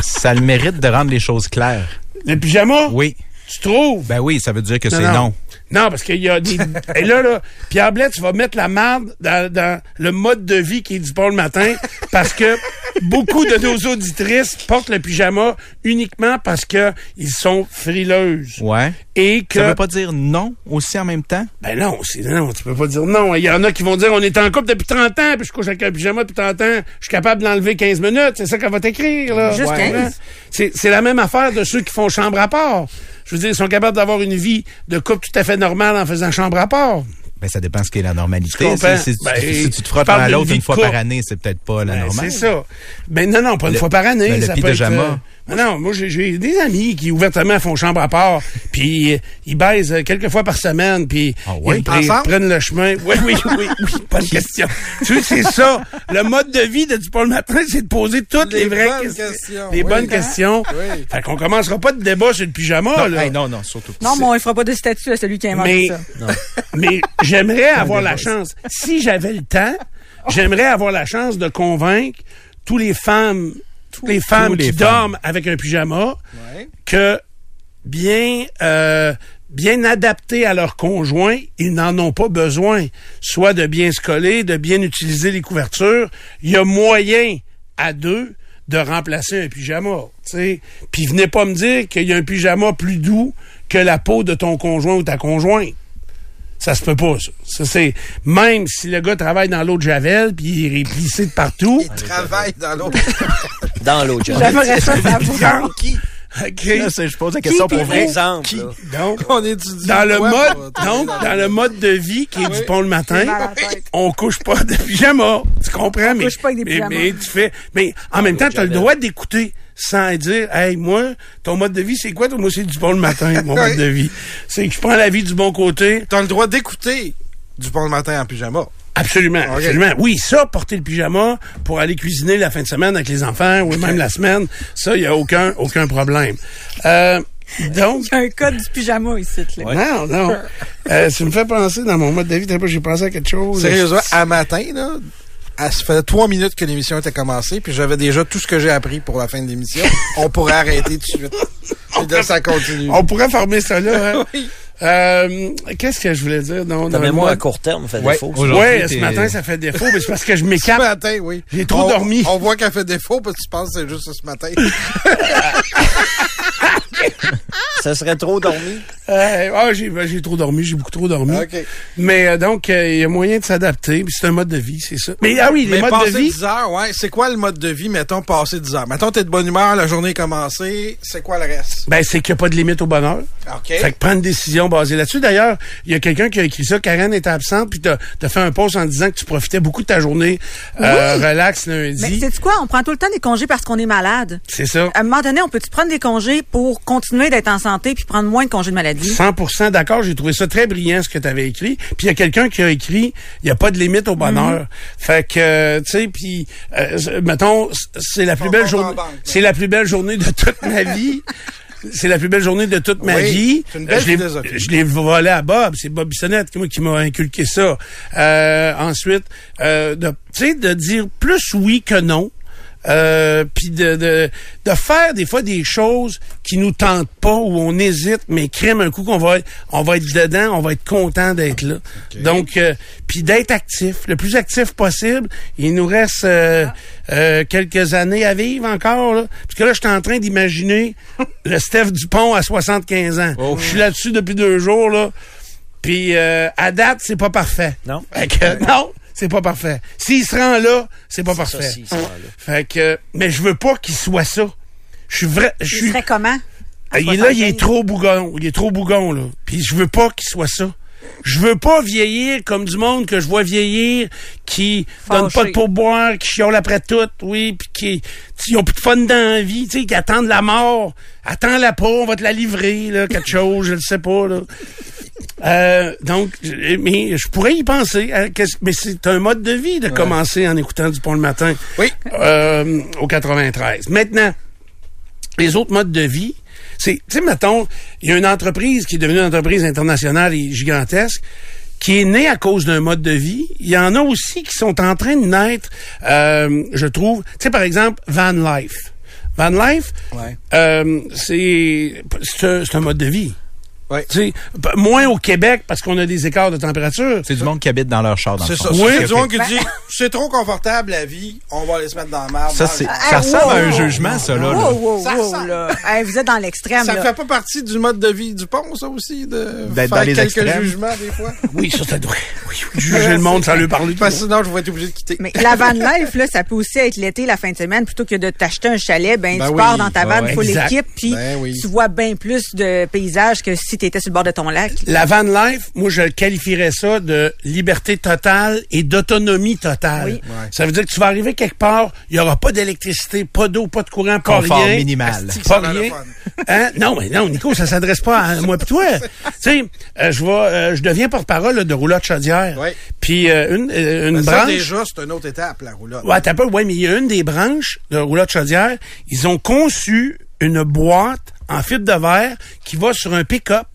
Ça a le mérite de rendre les choses claires. Le pyjama, Oui. tu trouves? Ben oui, ça veut dire que c'est non. Non, parce qu'il y a des. Et là, là, Pierre Blais, tu vas mettre la marde dans, dans le mode de vie qui est du pont le matin parce que beaucoup de nos auditrices portent le pyjama uniquement parce que ils sont frileuses. Ouais. Et que. Ça veut pas dire non aussi en même temps? Ben non, c'est non, tu peux pas dire non. Il y en a qui vont dire on est en couple depuis 30 ans, puis je couche avec un pyjama depuis 30 ans, je suis capable de l'enlever 15 minutes, c'est ça qu'elle va t'écrire là. Juste Ouais. 15. C'est c'est la même affaire de ceux qui font chambre à part. Je veux dire, ils sont capables d'avoir une vie de couple tout à fait normale en faisant chambre à part. Ben, ça dépend ce qu'est la normalité. Si, si Ben, si tu te frottes l'un à l'autre une fois couple. par année, c'est peut-être pas la Ben, normale. c'est ça. Ben non, non, pas une fois par année. ben, le ça peut pyjama. être, euh, non, moi j'ai- j'ai des amis qui ouvertement font chambre à part, puis euh, ils baisent euh, quelques fois par semaine, puis Ah oui? ils, prennent le chemin. Oui, oui, oui, oui, pas de question. tu sais, c'est ça. Le mode de vie de du le matin, c'est de poser toutes les, Les vraies questions. questions, Les oui. bonnes questions. Oui. Fait qu'on commencera pas de débat sur le pyjama, Non, là. hey, non, non, surtout pas. Non, mais on ne fera pas de statut à celui qui a inventé Mais, ça. mais j'aimerais avoir la chance. Si j'avais le temps, j'aimerais avoir la chance de convaincre tous les femmes, toutes les femmes les qui femmes. dorment avec un pyjama Ouais. que bien euh, bien adapté à leur conjoint, ils n'en ont pas besoin. Soit de bien se coller, de bien utiliser les couvertures. Il y a moyen à deux de remplacer un pyjama. tu sais. Puis venez pas me dire qu'il y a un pyjama plus doux que la peau de ton conjoint ou ta conjointe. Ça se peut pas, ça. Ça, c'est, même si le gars travaille dans l'eau de Javel, puis il est plissé de partout. Il travaille dans l'autre. Dans l'eau, John. J'aimerais ça savoir. qui? OK. Là, c'est- je pose la question pour Pour vrai. exemple, là. Donc, On étudie. dans le quoi mode, donc, dans le mode de vie qui est du pont le matin, on couche pas de pyjama. Tu comprends? mais, couche pas avec des mais, pyjamas. mais tu fais, mais en même temps, tu as le droit d'écouter sans dire, hey, moi, ton mode de vie, c'est quoi? toi? Moi, c'est du pont le matin, mon mode de vie. C'est que je prends la vie du bon côté. T'as le droit d'écouter du pont le matin en pyjama. Absolument, absolument. Oui, ça, porter le pyjama pour aller cuisiner la fin de semaine avec les enfants ou même la semaine, ça, il y a aucun, aucun problème. Euh, donc, Il y a un code du pyjama ici. Là. non, non. Euh, ça me fait penser dans mon mode de vie, t'as pas, j'ai pensé à quelque chose. Sérieusement, à matin, là, à- ça fait trois minutes que l'émission était commencée, puis j'avais déjà tout ce que j'ai appris pour la fin de l'émission. On pourrait arrêter tout de suite. Puis là, ça continue. On pourrait former ça là. Hein? Oui. Euh, Qu'est-ce que je voulais dire? Non, Ta dans le mémoire à court terme fait Ouais, défaut. Ouais, ce matin, ça fait défaut, mais c'est parce que je Ce m'écarte. matin, oui. J'ai trop On- dormi. On voit qu'elle fait défaut, parce que tu penses que c'est juste ce matin. Ça serait trop dormi? Euh, ah, j'ai ben, j'ai trop dormi, j'ai beaucoup trop dormi. OK. Mais euh, donc, euh, il y a moyen de s'adapter, c'est un mode de vie, c'est ça. Mais ah oui, les Mais modes passer de vie. 10 heures, ouais. C'est quoi le mode de vie, mettons, passer 10 heures? Mettons, t'es de bonne humeur, la journée est commencée. C'est quoi le reste? Ben, c'est qu'il n'y a pas de limite au bonheur. OK. Fait que prendre une décision là-dessus. D'ailleurs, il y a quelqu'un qui a écrit ça. Karen était absente, puis t'as as fait un post en disant que tu profitais beaucoup de ta journée euh, relax Mais lundi. c'est quoi? On prend tout le temps des congés parce qu'on est malade. C'est ça. À un moment donné, on peut-tu prendre des congés pour continuer d'être en santé puis prendre moins de congés de maladie? 100% d'accord. J'ai trouvé ça très brillant, ce que tu avais écrit. Puis il y a quelqu'un qui a écrit, il n'y a pas de limite au bonheur. Fait que, euh, tu sais, puis, euh, mettons, c'est la plus belle journée, c'est la plus belle journée de toute ma vie. C'est la plus belle journée de toute ma Oui, vie. c'est une belle je l'ai- philosophie. je l'ai volé à Bob. C'est Bob Bissonnette qui, moi, qui m'a inculqué ça. Euh, ensuite, euh, de, tu sais, de dire plus oui que non. Euh, puis de, de, de faire des fois des choses qui nous tentent pas ou on hésite mais crème un coup qu'on va être, on va être dedans on va être content d'être là. Donc euh, puis d'être actif le plus actif possible. Il nous reste euh, euh, quelques années à vivre encore là. parce que là je suis en train d'imaginer le Steph Dupont à 75 ans. Je suis là-dessus depuis deux jours là. Puis euh, à date c'est pas parfait. Non. Fait que, non c'est pas parfait s'il se rend là c'est pas parfait Ça, si, ça, là. fait que, mais je veux pas qu'il soit ça. Je suis vrai, je Il serait comment? à Il est là, il est 75? trop bougon. Il est trop bougon, là. Puis je veux pas qu'il soit ça. Je veux pas vieillir comme du monde que je vois vieillir, qui donne pas de Fâché. pourboire, qui chiole après tout, oui, puis qui, qui ont plus de fun dans la vie, tu sais, qui attendent la mort. Attends-la pas, on va te la livrer, là, quelque chose, je le sais pas, là. Euh, donc, je- mais je pourrais y penser. hein, qu'est-ce- mais c'est un mode de vie de commencer en écoutant du pont le matin. Oui. Euh, au 93. Maintenant, les autres modes de vie, c'est, tu sais, mettons, il y a une entreprise qui est devenue une entreprise internationale et gigantesque, qui est née à cause d'un mode de vie. Il y en a aussi qui sont en train de naître, euh, je trouve. Tu sais, par exemple, Van Life. Van Life, Ouais. euh, c'est, c'est un- c'est un mode de vie. Ouais. Tu sais, p- moins au Québec parce qu'on a des écarts de température. C'est du monde qui habite dans leur char, dans le C'est ça. Oui. C'est du monde qui dit, c'est trop confortable la vie, on va aller se mettre dans la merde. Ça, c'est, ça Hey, ressemble à un wow, jugement, ça, là. là. Wow, wow, Ça wow, ressemble. là. Hey, vous êtes dans l'extrême, Ça là. fait pas partie du mode de vie du pont, ça aussi, de D'être faire dans les quelques extrêmes. jugements des fois? Oui, ça, ça doit. Oui, oui, juger le monde sans lui parler. Parce que sinon, je vais être obligé de quitter. Mais la van life, là, ça peut aussi être l'été, la fin de semaine, plutôt que de t'acheter un chalet, ben, Ben tu oui. pars dans ta van, Ouais, full exact. équipe, puis Ben oui. tu vois bien plus de paysages que si tu étais sur le bord de ton lac. La van life, moi, je qualifierais ça de liberté totale et d'autonomie totale. Oui. Ouais. Ça veut dire que tu vas arriver quelque part, il y aura pas d'électricité, pas d'eau, pas de courant, pas Confort rien. minimal. Pas rien. Hein? Non, mais non, Nico, ça s'adresse pas à moi pis toi. tu sais, euh, je vais, euh, je deviens porte-parole de roulotte chaudière. Ouais. Puis euh, une, euh, une Mais ça, branche. déjà, c'est une autre étape, la roulotte. Ouais, t'as pas, ouais, mais il y a une des branches de roulotte chaudière, ils ont conçu une boîte en fibre de verre qui va sur un pick-up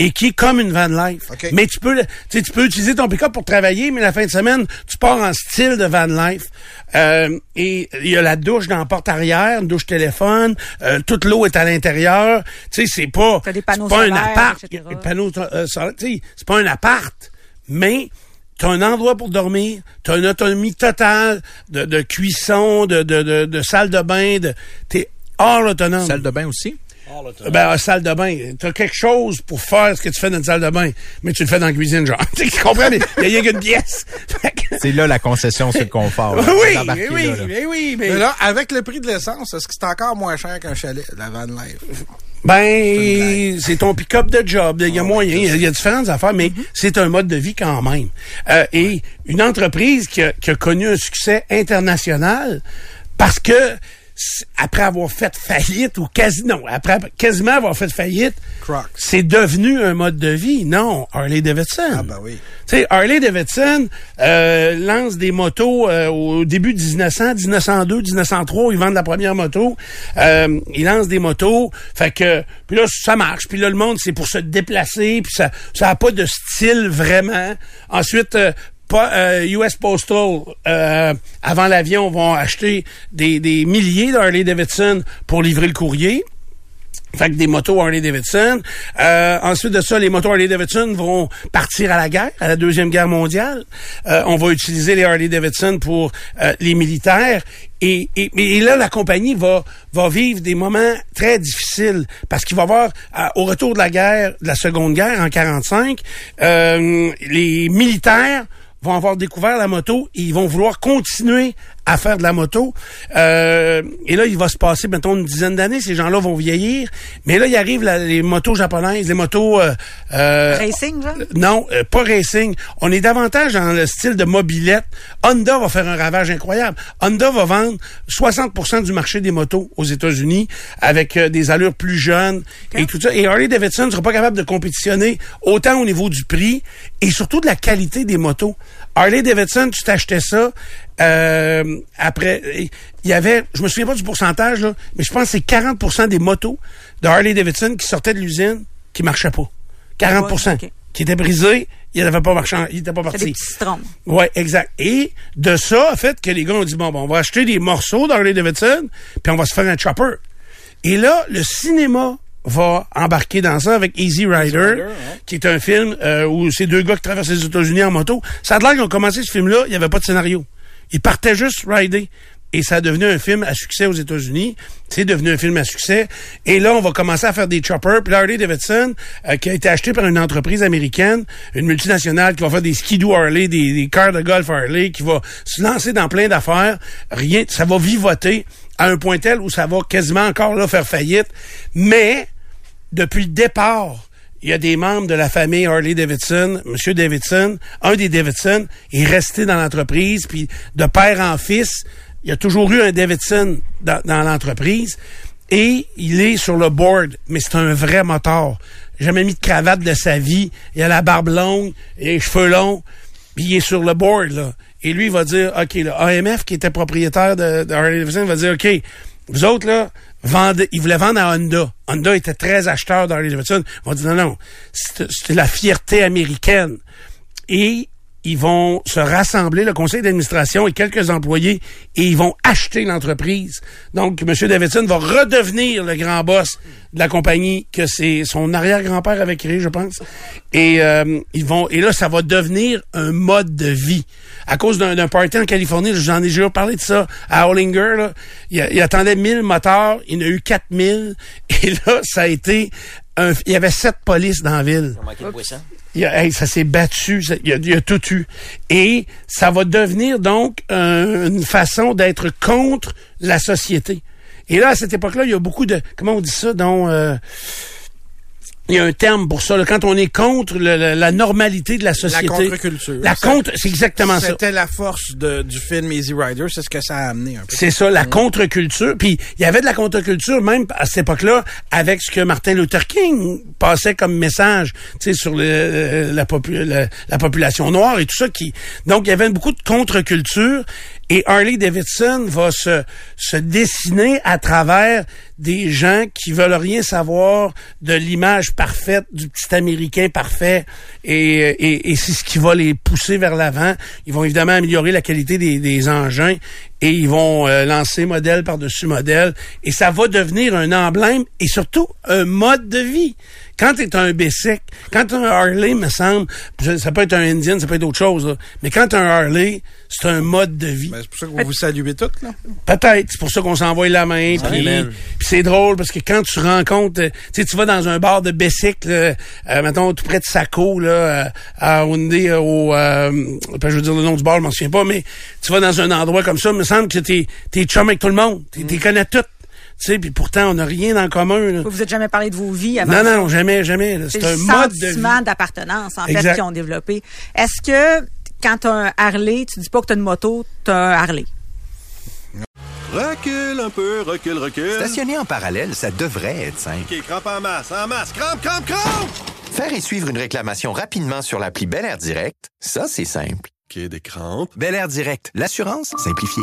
et qui est comme une van life. Mais tu peux, tu sais, tu peux utiliser ton pick-up pour travailler, mais la fin de semaine, tu pars en style de van life. Euh, et il y a la douche dans la porte arrière, une douche téléphone, euh, toute l'eau est à l'intérieur. Tu sais, c'est pas, T'as des panneaux c'est pas un appart. panneaux euh, solaires, tu sais, c'est pas un appart, mais T'as un endroit pour dormir, t'as une autonomie totale de, de cuisson, de, de, de, de salle de bain, de, t'es hors autonome. Salle de bain aussi? Ben, en salle de bain. T'as quelque chose pour faire ce que tu fais dans une salle de bain, mais tu le fais dans la cuisine, genre. tu comprends? Mais il y a rien qu'une pièce. C'est là la concession sur le confort. là. oui, mais oui, là, là. mais oui, mais... Mais là, avec le prix de l'essence, est-ce que c'est encore moins cher qu'un chalet, la van life? Ben, c'est ton pick-up de job. Il y a moyen. Il y a- il y a différentes affaires, mais c'est un mode de vie quand même. Euh, et une entreprise qui a, qui a connu un succès international parce que après avoir fait faillite ou quasi non, après quasiment avoir fait faillite, c'est devenu un mode de vie. Non, Harley Davidson. Ah, ben oui. Tu sais, Harley Davidson euh, lance des motos euh, au début 1900, 1902, 1903, ils vendent la première moto. Euh, ils lancent des motos, fait que puis là ça marche, puis là le monde c'est pour se déplacer, puis ça ça a pas de style vraiment. Ensuite euh, pas, euh, US Postal, euh, avant l'avion, vont acheter des, des milliers d'Harley Davidson pour livrer le courrier. Fait que des motos Harley Davidson. Euh, ensuite de ça, les motos Harley Davidson vont partir à la guerre, à la deuxième guerre mondiale. Euh, on va utiliser les Harley Davidson pour euh, les militaires. Et, et, là, la compagnie va va vivre des moments très difficiles parce qu'il va avoir au retour de la guerre, de la Seconde Guerre en 45, euh, les militaires vont avoir découvert la moto et ils vont vouloir continuer à faire de la moto. Euh, et là, il va se passer, mettons, une dizaine d'années. Ces gens-là vont vieillir. Mais là, il arrive la- les motos japonaises, les motos... euh, euh, Racing, genre? non, euh, pas racing. On est davantage dans le style de mobilette. Honda va faire un ravage incroyable. Honda va vendre 60% du marché des motos aux États-Unis avec euh, des allures plus jeunes et tout ça. Et Harley Davidson ne sera pas capable de compétitionner autant au niveau du prix et surtout de la qualité des motos. Harley Davidson, tu t'achetais ça euh, après... Il y avait, je me souviens pas du pourcentage, là, mais je pense que c'est 40% des motos de Harley Davidson qui sortaient de l'usine qui marchaient pas. 40 Ouais, ok. qui était brisé, il n'avait pas marché, en- il était pas C'est des petits citrons. Ouais, exact. Et de ça, a fait que les gars ont dit bon, bon, on va acheter des morceaux d'Harley Davidson, puis on va se faire un chopper. Et là, le cinéma va embarquer dans ça avec Easy Rider, qui est un film euh, où c'est deux gars qui traversent les États-Unis en moto. Ça a l'air qu'ils ont commencé ce film-là, il n'y avait pas de scénario. Ils partaient juste rider. Et ça a devenu un film à succès aux États-Unis. C'est devenu un film à succès. Et là, on va commencer à faire des choppers. Puis Harley Davidson, euh, qui a été acheté par une entreprise américaine, une multinationale qui va faire des skidoo Harley, des, des cars de golf Harley, qui va se lancer dans plein d'affaires. Rien, ça va vivoter à un point tel où ça va quasiment encore là faire faillite. Mais depuis le départ, il y a des membres de la famille Harley Davidson, Monsieur Davidson, un des Davidson est resté dans l'entreprise, puis de père en fils, il y a toujours eu un Davidson dans, l'entreprise, et il est sur le board, mais c'est un vrai moteur. Jamais mis de cravate de sa vie, il a la barbe longue, et les cheveux longs, puis il est sur le board, là. Et lui, il va dire, OK, le AMF, qui était propriétaire de, de Harley Davidson, va dire, OK, vous autres, là, vendez, ils voulaient vendre à Honda. Honda était très acheteur d'Harley Davidson. Ils vont dire, non, non, c'est la fierté américaine. Et ils vont se rassembler, le conseil d'administration et quelques employés, et ils vont acheter l'entreprise. Donc, M. Davidson va redevenir le grand boss de la compagnie que c'est son arrière-grand-père avait créé, je pense. Et euh, ils vont et là, ça va devenir un mode de vie. À cause d'un party en Californie, j'en ai déjà parlé de ça, à Hollinger, il, il attendait 1000 moteurs, il en a eu 4000, et là, ça a été... Un, il y avait sept polices dans la ville. Il a- hey, ça s'est battu, ça- il y, a, il a tout eu. Et ça va devenir donc un- une façon d'être contre la société. Et là, à cette époque-là, il y a beaucoup de... Comment on dit ça? Donc, euh, il y a un terme pour ça. là, quand on est contre le- la normalité de la La société. contre-culture. La contre... C'est exactement ça. C'était la force de- du film Easy Rider, c'est ce que ça a amené un peu. C'est ça, la contre-culture. Puis il y avait de la contre-culture même à cette époque-là avec ce que Martin Luther King passait comme message, tu sais, sur le- la, popu- la, la population noire et tout ça. qui Donc il y avait beaucoup de contre-culture. Et Harley Davidson va se, se dessiner à travers des gens qui veulent rien savoir de l'image parfaite du petit Américain parfait. Et, et, et c'est ce qui va les pousser vers l'avant. Ils vont évidemment améliorer la qualité des, des engins et ils vont euh, lancer modèle par-dessus modèle et ça va devenir un emblème et surtout un mode de vie. Quand tu es un B-Sec, quand tu un Harley, me semble, ça peut être un Indian, ça peut être autre chose, là, mais quand tu un Harley, c'est un mode de vie. Ben, c'est pour ça que vous vous saluez toutes, là. Peut-être, c'est pour ça qu'on s'envoie la main. Puis, c'est drôle parce que quand tu rencontres, euh, tu sais, tu vas dans un bar de bicycle, euh, euh, mettons tout près de Saco là, euh, à Hyundai, euh, au, euh, ben, je veux dire le nom du bar, je m'en souviens pas, mais tu vas dans un endroit comme ça, il me semble que t'es t'es chum avec tout le monde, t'es t'es connais tout. Tu sais, puis pourtant on n'a rien en commun. là. Vous vous êtes jamais parlé de vos vies avant Non, ça? non, jamais, jamais. C'est un mode de sentiment d'appartenance, en fait, Exact. qu'ils ont développé. Est-ce que quand tu as un Harley, tu dis pas que tu as une moto, tu as un Harley? Recule un peu, recule, recule. Stationner en parallèle, ça devrait être simple. OK, crampe en masse, en masse. Crampe, crampe, crampe! Faire et suivre une réclamation rapidement sur l'appli Bel Air Direct, ça, c'est simple. OK, des crampes. Bel Air Direct, l'assurance simplifiée.